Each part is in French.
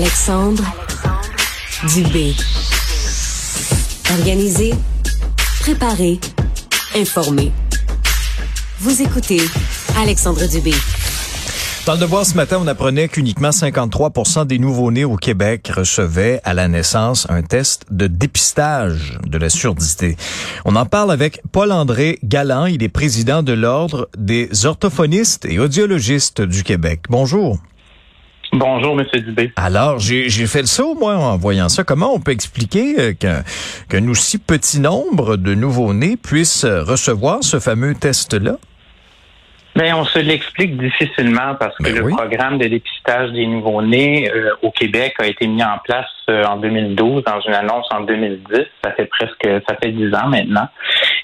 Alexandre Dubé. Organisé, préparé, informé. Vous écoutez Alexandre Dubé. Dans le devoir ce matin, on apprenait qu'uniquement 53 des nouveau-nés au Québec recevaient à la naissance un test de dépistage de la surdité. On en parle avec Paul-André Galland. Il est président de l'Ordre des orthophonistes et audiologistes du Québec. Bonjour. Bonjour, Monsieur Dubé. Alors, j'ai fait le saut, moi, en voyant ça. Comment on peut expliquer euh, qu'un aussi petit nombre de nouveau-nés puissent recevoir ce fameux test-là? Ben, on se l'explique difficilement parce que ben le programme de dépistage des nouveaux-nés euh, au Québec a été mis en place euh, en 2012 dans une annonce en 2010. Ça fait presque, ça fait dix ans maintenant.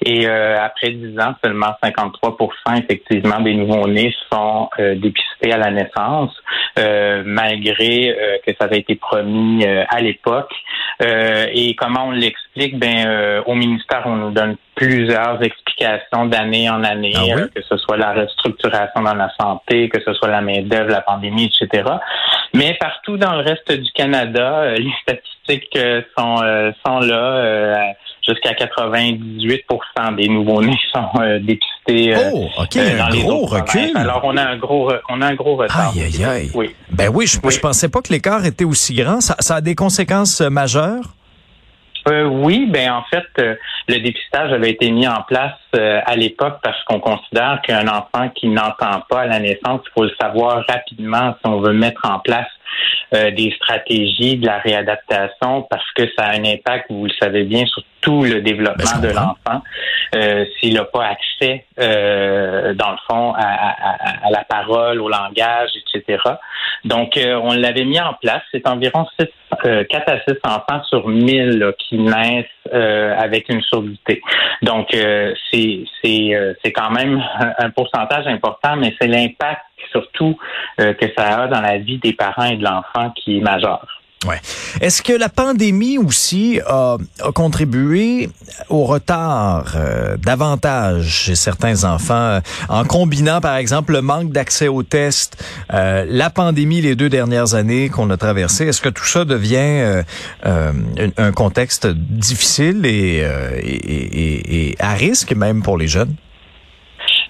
Et euh, après dix ans, seulement 53% effectivement des nouveaux-nés sont dépistés à la naissance, malgré que ça avait été promis à l'époque. et comment on l'explique? Ben, au ministère, on nous donne plusieurs explications d'année en année, ah que ce soit la restructuration dans la santé, que ce soit la main-d'œuvre, la pandémie, etc. Mais partout dans le reste du Canada, euh, les statistiques euh, sont, euh, sont là. Jusqu'à 98% des nouveaux-nés sont dépistés oh, OK, un gros recul. Alors on a un gros on a un gros retard. Aïe, aïe, aïe. Oui. Ben oui, je, je pensais pas que l'écart était aussi grand. Ça, ça a des conséquences majeures? Euh, oui, ben en fait, euh, le dépistage avait été mis en place euh, à l'époque parce qu'on considère qu'un enfant qui n'entend pas à la naissance, il faut le savoir rapidement si on veut mettre en place des stratégies de la réadaptation parce que ça a un impact, vous le savez bien, sur tout le développement ben, de l'enfant. S'il n'a pas accès, dans le fond, à, la parole, au langage, etc. Donc, on l'avait mis en place. C'est environ 6 4 euh, à 6 enfants sur 1000 qui naissent euh, avec une surdité. Donc, euh, c'est c'est quand même un pourcentage important, mais c'est l'impact surtout que ça a dans la vie des parents et de l'enfant qui est majeur. Ouais. Est-ce que la pandémie aussi a, contribué au retard euh, davantage chez certains enfants euh, en combinant par exemple le manque d'accès aux tests, euh, la pandémie les deux dernières années qu'on a traversées, est-ce que tout ça devient un contexte difficile et, à risque même pour les jeunes?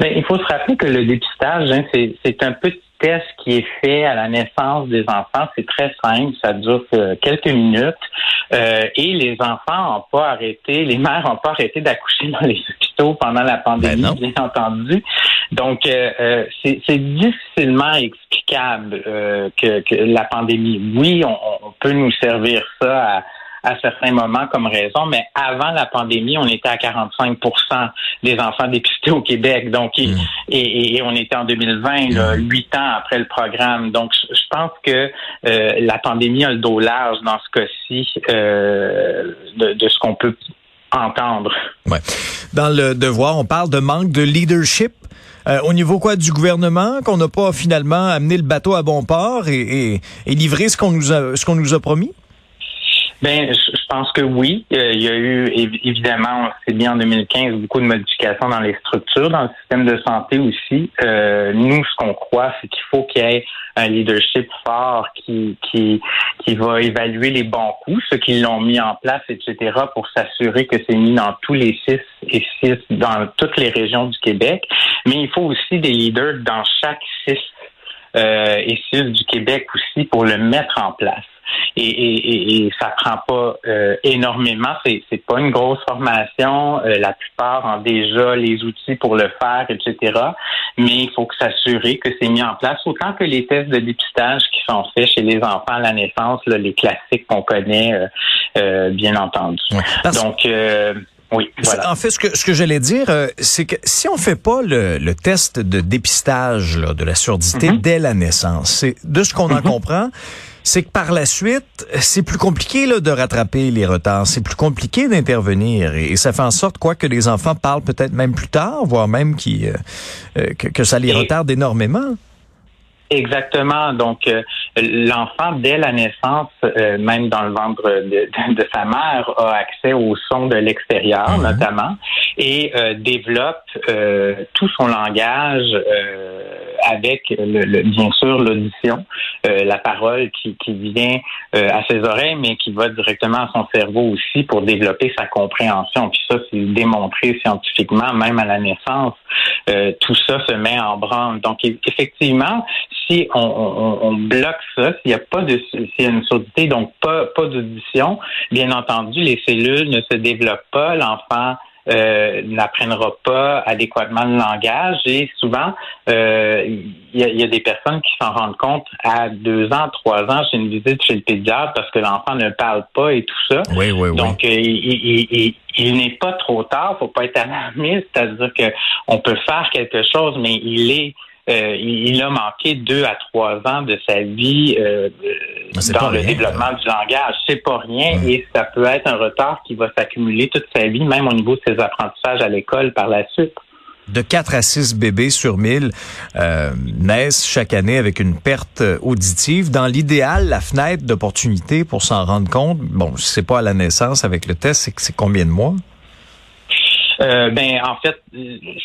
Bien, il faut se rappeler que le dépistage, hein, c'est un petit test qui est fait à la naissance des enfants, c'est très simple, ça dure euh, quelques minutes euh, et les enfants n'ont pas arrêté, les mères n'ont pas arrêté d'accoucher dans les hôpitaux pendant la pandémie, ben bien entendu. Donc, euh, c'est difficilement explicable que, que, la pandémie. Oui, on, on peut nous servir ça à à certains moments comme raison, mais avant la pandémie, on était à 45% des enfants dépistés au Québec. Donc, et, mm. on était en 2020, huit ans après le programme. Donc, je pense que euh, la pandémie a le dos large dans ce cas-ci euh, de, ce qu'on peut entendre. Ouais. Dans le devoir, on parle de manque de leadership. Euh, au niveau quoi du gouvernement, qu'on n'a pas finalement amené le bateau à bon port et, et, et livré ce qu'on nous a ce qu'on nous a promis? Ben, je pense que oui. Euh, il y a eu évidemment, on s'est dit en 2015, beaucoup de modifications dans les structures, dans le système de santé aussi. Euh, nous, ce qu'on croit, c'est qu'il faut qu'il y ait un leadership fort qui qui qui va évaluer les bons coups, ceux qui l'ont mis en place, etc., pour s'assurer que c'est mis dans tous les six et six dans toutes les régions du Québec. Mais il faut aussi des leaders dans chaque six euh, et six du Québec aussi pour le mettre en place et, et, et, ça prend pas euh, énormément. C'est c'est pas une grosse formation. Euh, la plupart ont déjà les outils pour le faire, etc. Mais il faut que s'assurer que c'est mis en place autant que les tests de dépistage qui sont faits chez les enfants à la naissance, là, les classiques qu'on connaît, euh, bien entendu. Donc oui, voilà. En fait, ce que, ce que j'allais dire, c'est que si on fait pas le, le test de dépistage là, de la surdité mm-hmm. dès la naissance, c'est de ce qu'on en mm-hmm. comprend, c'est que par la suite, c'est plus compliqué là, de rattraper les retards, c'est plus compliqué d'intervenir et, ça fait en sorte quoi que les enfants parlent peut-être même plus tard, voire même qui, euh, euh, que, ça les retarde énormément. Exactement. Donc, euh, l'enfant, dès la naissance, même dans le ventre de, sa mère, a accès au son de l'extérieur, mhm. notamment. Et développe tout son langage avec le, bien sûr l'audition, la parole qui, qui vient à ses oreilles, mais qui va directement à son cerveau aussi pour développer sa compréhension. Puis ça, c'est démontré scientifiquement, même à la naissance. tout ça se met en branle. Donc effectivement, si on, bloque ça, s'il n'y a pas de s'il y a une surdité, donc pas, pas d'audition, bien entendu, les cellules ne se développent pas, l'enfant euh, n'apprendra pas adéquatement le langage et souvent euh, il y, a, des personnes qui s'en rendent compte à deux ans, trois ans chez une visite chez le pédiatre parce que l'enfant ne parle pas et tout ça. Oui, oui, oui. Donc euh, il, il n'est pas trop tard, faut pas être alarmiste, c'est-à-dire que on peut faire quelque chose, mais il est euh, il, a manqué deux à trois ans de sa vie euh, dans le développement du langage. C'est pas rien et ça peut être un retard qui va s'accumuler toute sa vie, même au niveau de ses apprentissages à l'école par la suite. De 4 à 6 bébés sur 1000 euh, naissent chaque année avec une perte auditive. Dans l'idéal, la fenêtre d'opportunité pour s'en rendre compte, bon, c'est pas à la naissance avec le test, c'est c'est combien de mois? Euh, ben en fait,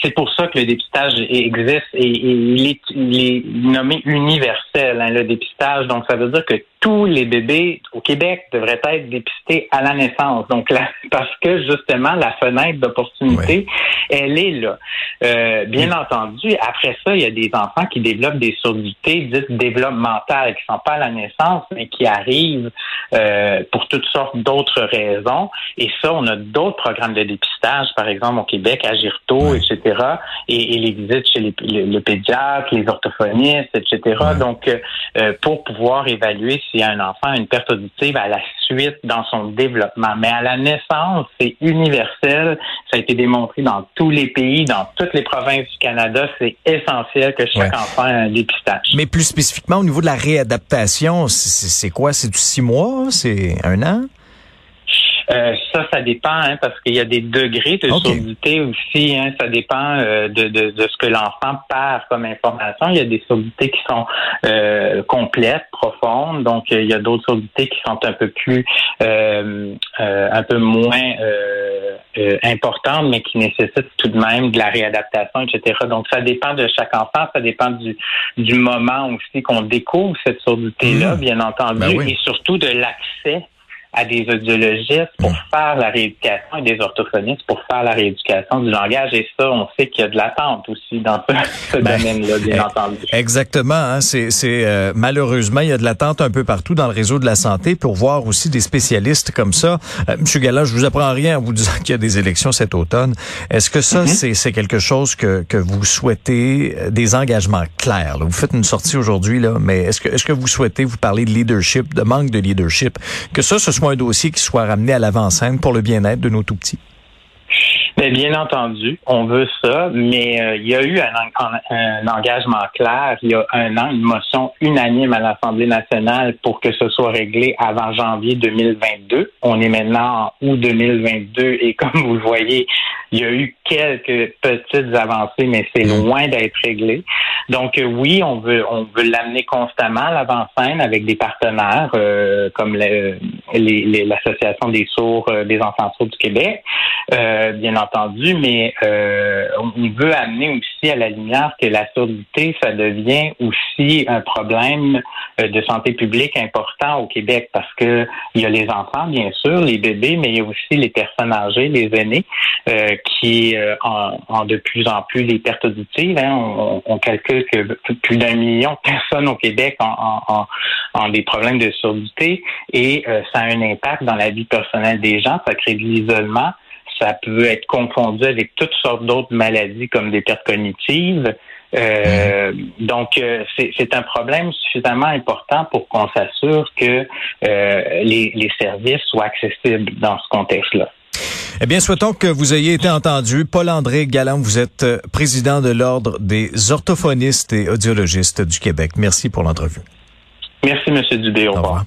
c'est pour ça que le dépistage existe et, il, est, nommé universel, hein, le dépistage. Donc ça veut dire que tous les bébés au Québec devraient être dépistés à la naissance. Donc là, parce que justement la fenêtre d'opportunité, elle est là. Euh, bien entendu, après ça, il y a des enfants qui développent des surdités dites développementales, qui sont pas à la naissance, mais qui arrivent euh, pour toutes sortes d'autres raisons. Et ça, on a d'autres programmes de dépistage, par exemple au Québec, à Girto, etc. Et, les visites chez les, le, pédiatre, les orthophonistes, etc. Donc, euh, pour pouvoir évaluer s'il y a un enfant une perte auditive à la suite dans son développement. Mais à la naissance, c'est universel. Ça a été démontré dans tous les pays, dans toutes les provinces du Canada. C'est essentiel que chaque enfant ait un dépistage. Mais plus spécifiquement, au niveau de la réadaptation, c'est quoi? C'est du six mois? C'est un an? Euh, ça, ça dépend, hein, parce qu'il y a des degrés de surdité aussi. Hein, ça dépend euh, de, de, de, ce que l'enfant perd comme information. Il y a des surdités qui sont euh, complètes, profondes. Donc, il y a d'autres surdités qui sont un peu plus, un peu moins importantes, mais qui nécessitent tout de même de la réadaptation, etc. Donc, ça dépend de chaque enfant. Ça dépend du, du moment aussi qu'on découvre cette surdité-là, mmh. bien entendu, ben et surtout de l'accès à des audiologistes pour faire la rééducation et des orthophonistes pour faire la rééducation du langage. Et ça, on sait qu'il y a de l'attente aussi dans ce, ben, domaine-là, bien eh, entendu. Exactement. Hein, c'est c'est euh, malheureusement, il y a de l'attente un peu partout dans le réseau de la santé pour voir aussi des spécialistes comme ça. Euh, Monsieur Galland, je vous apprends rien en vous disant qu'il y a des élections cet automne. Est-ce que ça, mm-hmm. c'est quelque chose que, que vous souhaitez, euh, des engagements clairs? Vous faites une sortie aujourd'hui, là, mais est-ce que, est-ce que vous souhaitez vous parler de leadership, de manque de leadership? Que ça, ce un dossier qui soit ramené à l'avant-scène pour le bien-être de nos tout-petits? Ben, bien entendu, on veut ça, mais euh, il y a eu un, engagement clair il y a un an, une motion unanime à l'Assemblée nationale pour que ce soit réglé avant janvier 2022. On est maintenant en août 2022 et comme vous le voyez, il y a eu quelques petites avancées, mais c'est mm. loin d'être réglé. Donc euh, oui, on veut on veut l'amener constamment à l'avant-scène avec des partenaires euh, comme l'association des sourds, des enfants sourds du Québec, bien entendu, mais on veut amener aussi à la lumière que la surdité, ça devient aussi un problème de santé publique important au Québec parce que il y a les enfants, bien sûr, les bébés, mais il y a aussi les personnes âgées, les aînés, qui ont de plus en plus les pertes auditives. Hein. On, on calcule que plus d'un million de personnes au Québec ont, des problèmes de surdité et euh, ça a un impact dans la vie personnelle des gens. Ça crée de l'isolement. Ça peut être confondu avec toutes sortes d'autres maladies comme des pertes cognitives. Euh, donc, euh, c'est un problème suffisamment important pour qu'on s'assure que les services soient accessibles dans ce contexte-là. Eh bien, souhaitons que vous ayez été entendu. Paul-André Galland, vous êtes euh, président de l'Ordre des orthophonistes et audiologistes du Québec. Merci pour l'entrevue. Merci, M. Dubé. Au, revoir.